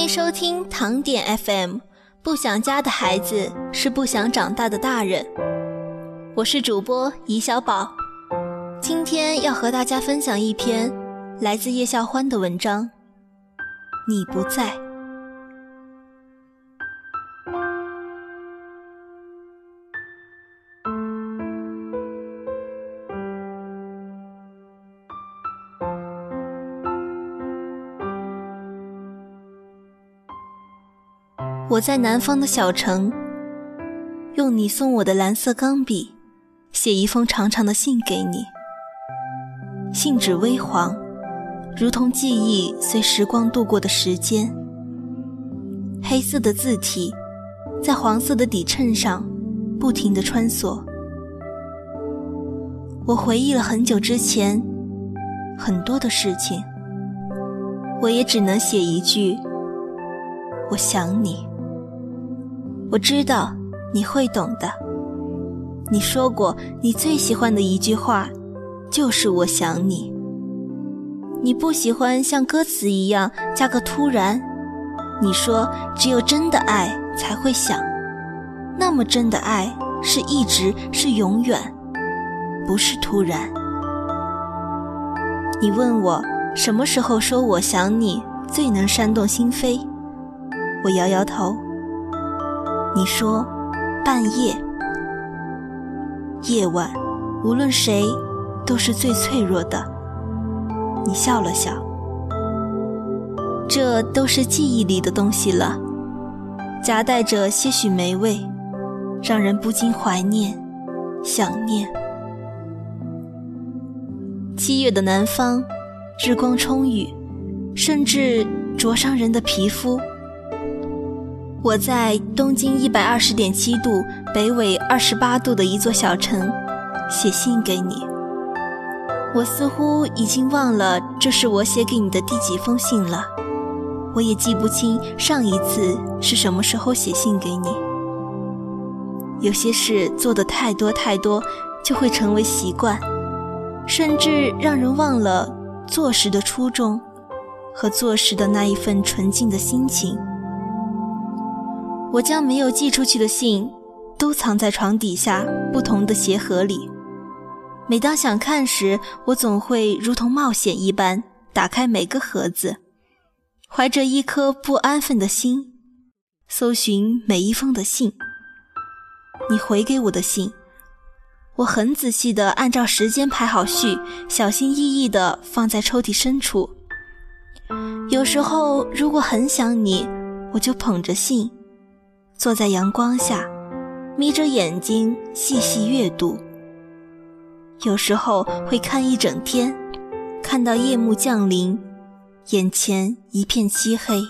欢迎收听糖点 FM。不想家的孩子是不想长大的大人。我是主播怡小宝，今天要和大家分享一篇来自叶笑欢的文章。你不在。我在南方的小城，用你送我的蓝色钢笔，写一封长长的信给你。信纸微黄，如同记忆随时光度过的时间。黑色的字体，在黄色的底衬上，不停地穿梭。我回忆了很久之前，很多的事情，我也只能写一句：我想你。我知道你会懂的。你说过，你最喜欢的一句话，就是“我想你”。你不喜欢像歌词一样加个突然。你说，只有真的爱才会想。那么真的爱，是一直，是永远，不是突然。你问我什么时候说我想你最能煽动心扉，我摇摇头。你说，半夜，夜晚，无论谁，都是最脆弱的。你笑了笑，这都是记忆里的东西了，夹带着些许霉味，让人不禁怀念、想念。七月的南方，日光充裕，甚至灼伤人的皮肤。我在东经一百二十点七度、北纬二十八度的一座小城，写信给你。我似乎已经忘了这是我写给你的第几封信了，我也记不清上一次是什么时候写信给你。有些事做的太多太多，就会成为习惯，甚至让人忘了做时的初衷，和做时的那一份纯净的心情。我将没有寄出去的信，都藏在床底下不同的鞋盒里。每当想看时，我总会如同冒险一般打开每个盒子，怀着一颗不安分的心，搜寻每一封的信。你回给我的信，我很仔细地按照时间排好序，小心翼翼地放在抽屉深处。有时候，如果很想你，我就捧着信。坐在阳光下，眯着眼睛细细阅读。有时候会看一整天，看到夜幕降临，眼前一片漆黑，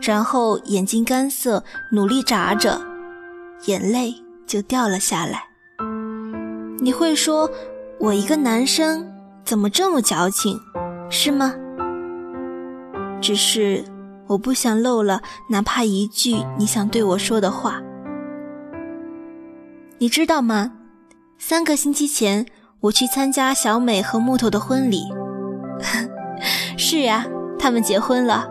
然后眼睛干涩，努力眨着，眼泪就掉了下来。你会说，我一个男生怎么这么矫情，是吗？只是。我不想漏了哪怕一句你想对我说的话，你知道吗？三个星期前我去参加小美和木头的婚礼，是呀，他们结婚了。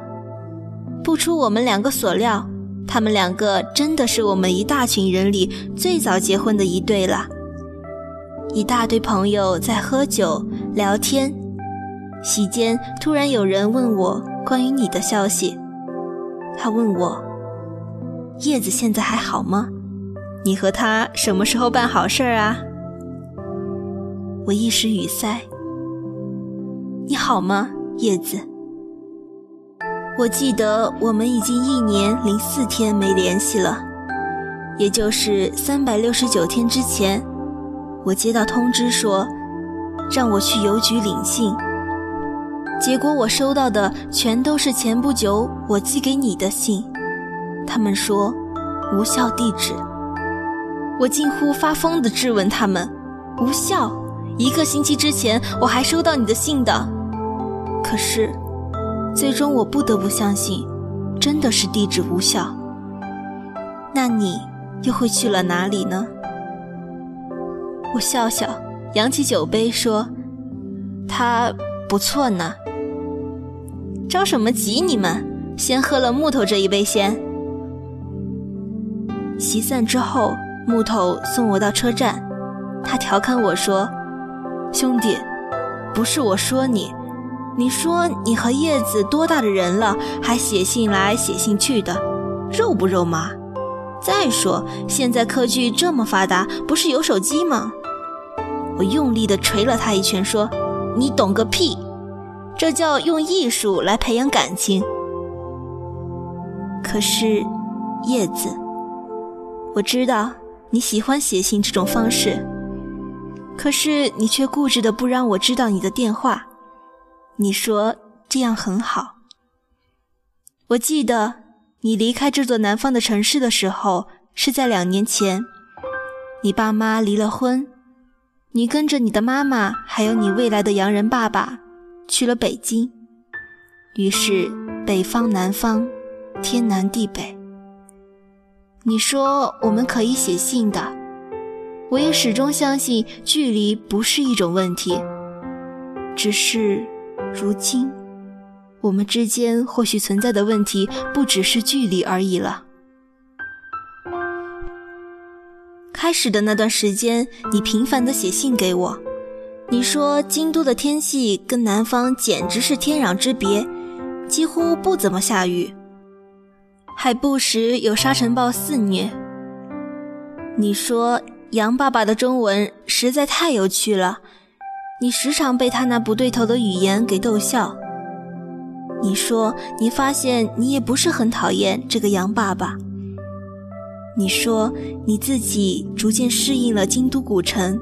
不出我们两个所料，他们两个真的是我们一大群人里最早结婚的一对了。一大堆朋友在喝酒聊天，席间突然有人问我关于你的消息。他问我：“叶子现在还好吗？你和他什么时候办好事啊？”我一时语塞。你好吗，叶子？我记得我们已经一年零四天没联系了，也就是三百六十九天之前，我接到通知说，让我去邮局领信。结果我收到的全都是前不久我寄给你的信，他们说无效地址。我近乎发疯地质问他们：无效？一个星期之前我还收到你的信的。可是，最终我不得不相信，真的是地址无效。那你又会去了哪里呢？我笑笑，扬起酒杯说：“他不错呢。”着什么急？你们先喝了木头这一杯先。席散之后，木头送我到车站，他调侃我说：“兄弟，不是我说你，你说你和叶子多大的人了，还写信来写信去的，肉不肉麻？再说现在科技这么发达，不是有手机吗？”我用力地捶了他一拳，说：“你懂个屁！这叫用艺术来培养感情。”可是，叶子。我知道你喜欢写信这种方式，可是你却固执的不让我知道你的电话。你说这样很好。我记得你离开这座南方的城市的时候是在两年前，你爸妈离了婚，你跟着你的妈妈还有你未来的洋人爸爸去了北京，于是北方南方，天南地北。你说我们可以写信的，我也始终相信距离不是一种问题。只是，如今，我们之间或许存在的问题不只是距离而已了。开始的那段时间，你频繁地写信给我，你说京都的天气跟南方简直是天壤之别，几乎不怎么下雨。还不时有沙尘暴肆虐。你说杨爸爸的中文实在太有趣了，你时常被他那不对头的语言给逗笑。你说你发现你也不是很讨厌这个杨爸爸。你说你自己逐渐适应了京都古城。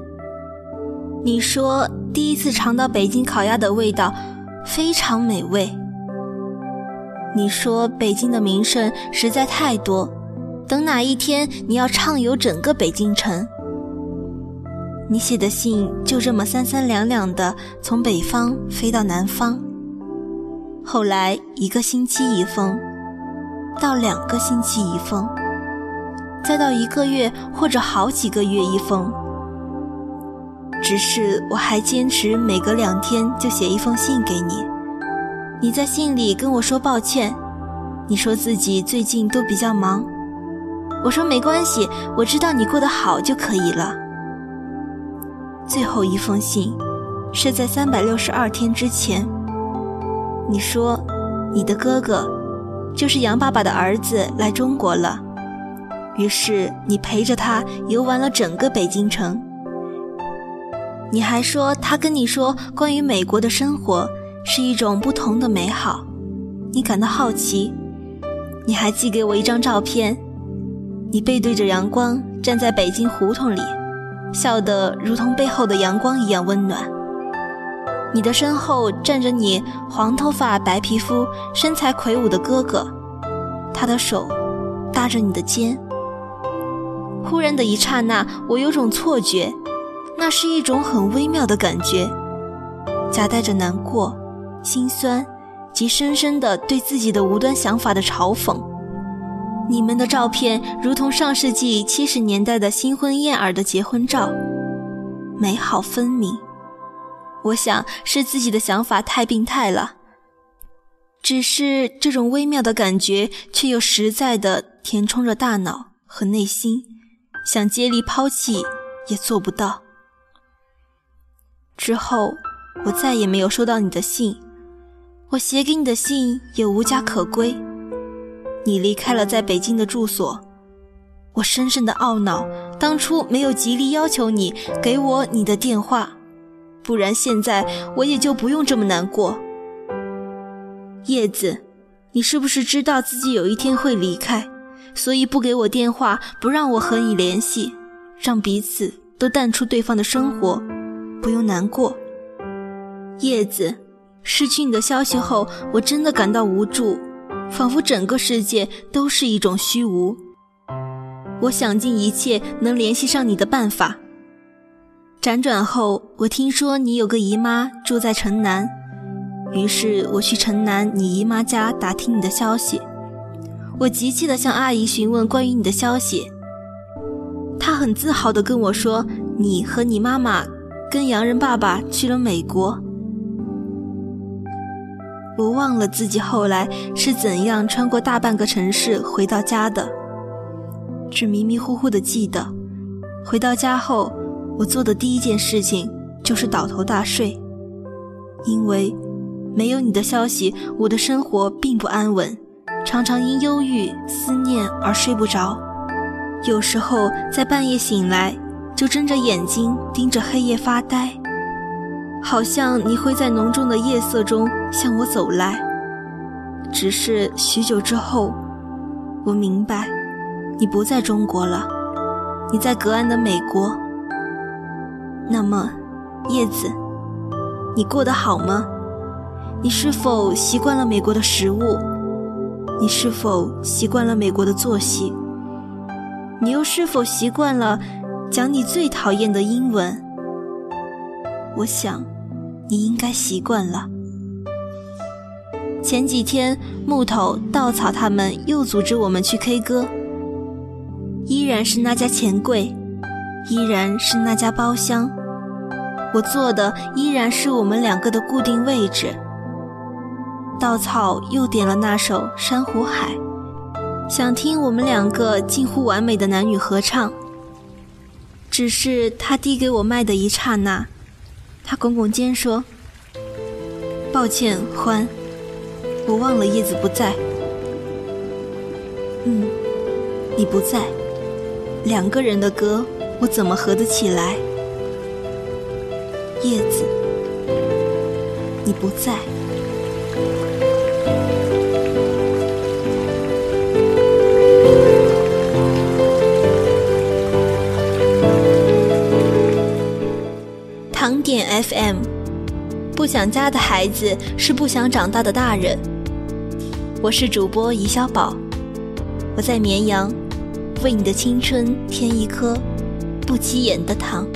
你说第一次尝到北京烤鸭的味道，非常美味。你说北京的名胜实在太多，等哪一天你要畅游整个北京城。你写的信就这么三三两两的从北方飞到南方，后来一个星期一封，到两个星期一封，再到一个月或者好几个月一封。只是我还坚持每隔两天就写一封信给你。你在信里跟我说抱歉，你说自己最近都比较忙，我说没关系，我知道你过得好就可以了。最后一封信是在三百六十二天之前，你说你的哥哥就是杨爸爸的儿子来中国了，于是你陪着他游玩了整个北京城。你还说他跟你说关于美国的生活。是一种不同的美好，你感到好奇，你还寄给我一张照片，你背对着阳光站在北京胡同里，笑得如同背后的阳光一样温暖。你的身后站着你黄头发白皮肤身材魁梧的哥哥，他的手搭着你的肩。忽然的一刹那，我有种错觉，那是一种很微妙的感觉，夹带着难过。心酸，及深深的对自己的无端想法的嘲讽。你们的照片如同上世纪七十年代的新婚燕尔的结婚照，美好分明。我想是自己的想法太病态了，只是这种微妙的感觉却又实在的填充着大脑和内心，想接力抛弃也做不到。之后，我再也没有收到你的信。我写给你的信也无家可归，你离开了在北京的住所，我深深的懊恼，当初没有极力要求你给我你的电话，不然现在我也就不用这么难过。叶子，你是不是知道自己有一天会离开，所以不给我电话，不让我和你联系，让彼此都淡出对方的生活，不用难过。叶子。失去你的消息后，我真的感到无助，仿佛整个世界都是一种虚无。我想尽一切能联系上你的办法。辗转后，我听说你有个姨妈住在城南，于是我去城南你姨妈家打听你的消息。我急切地向阿姨询问关于你的消息，她很自豪地跟我说，你和你妈妈跟洋人爸爸去了美国。我忘了自己后来是怎样穿过大半个城市回到家的，只迷迷糊糊的记得，回到家后，我做的第一件事情就是倒头大睡，因为没有你的消息，我的生活并不安稳，常常因忧郁思念而睡不着，有时候在半夜醒来，就睁着眼睛盯着黑夜发呆。好像你会在浓重的夜色中向我走来，只是许久之后，我明白，你不在中国了，你在隔岸的美国。那么，叶子，你过得好吗？你是否习惯了美国的食物？你是否习惯了美国的作息？你又是否习惯了讲你最讨厌的英文？我想。你应该习惯了。前几天，木头、稻草他们又组织我们去 K 歌，依然是那家钱柜，依然是那家包厢，我坐的依然是我们两个的固定位置。稻草又点了那首《珊瑚海》，想听我们两个近乎完美的男女合唱。只是他递给我麦的一刹那。他拱拱肩说：“抱歉，欢，我忘了叶子不在。嗯，你不在，两个人的歌我怎么合得起来？叶子，你不在。”糖点 FM，不想家的孩子是不想长大的大人。我是主播怡小宝，我在绵阳，为你的青春添一颗不起眼的糖。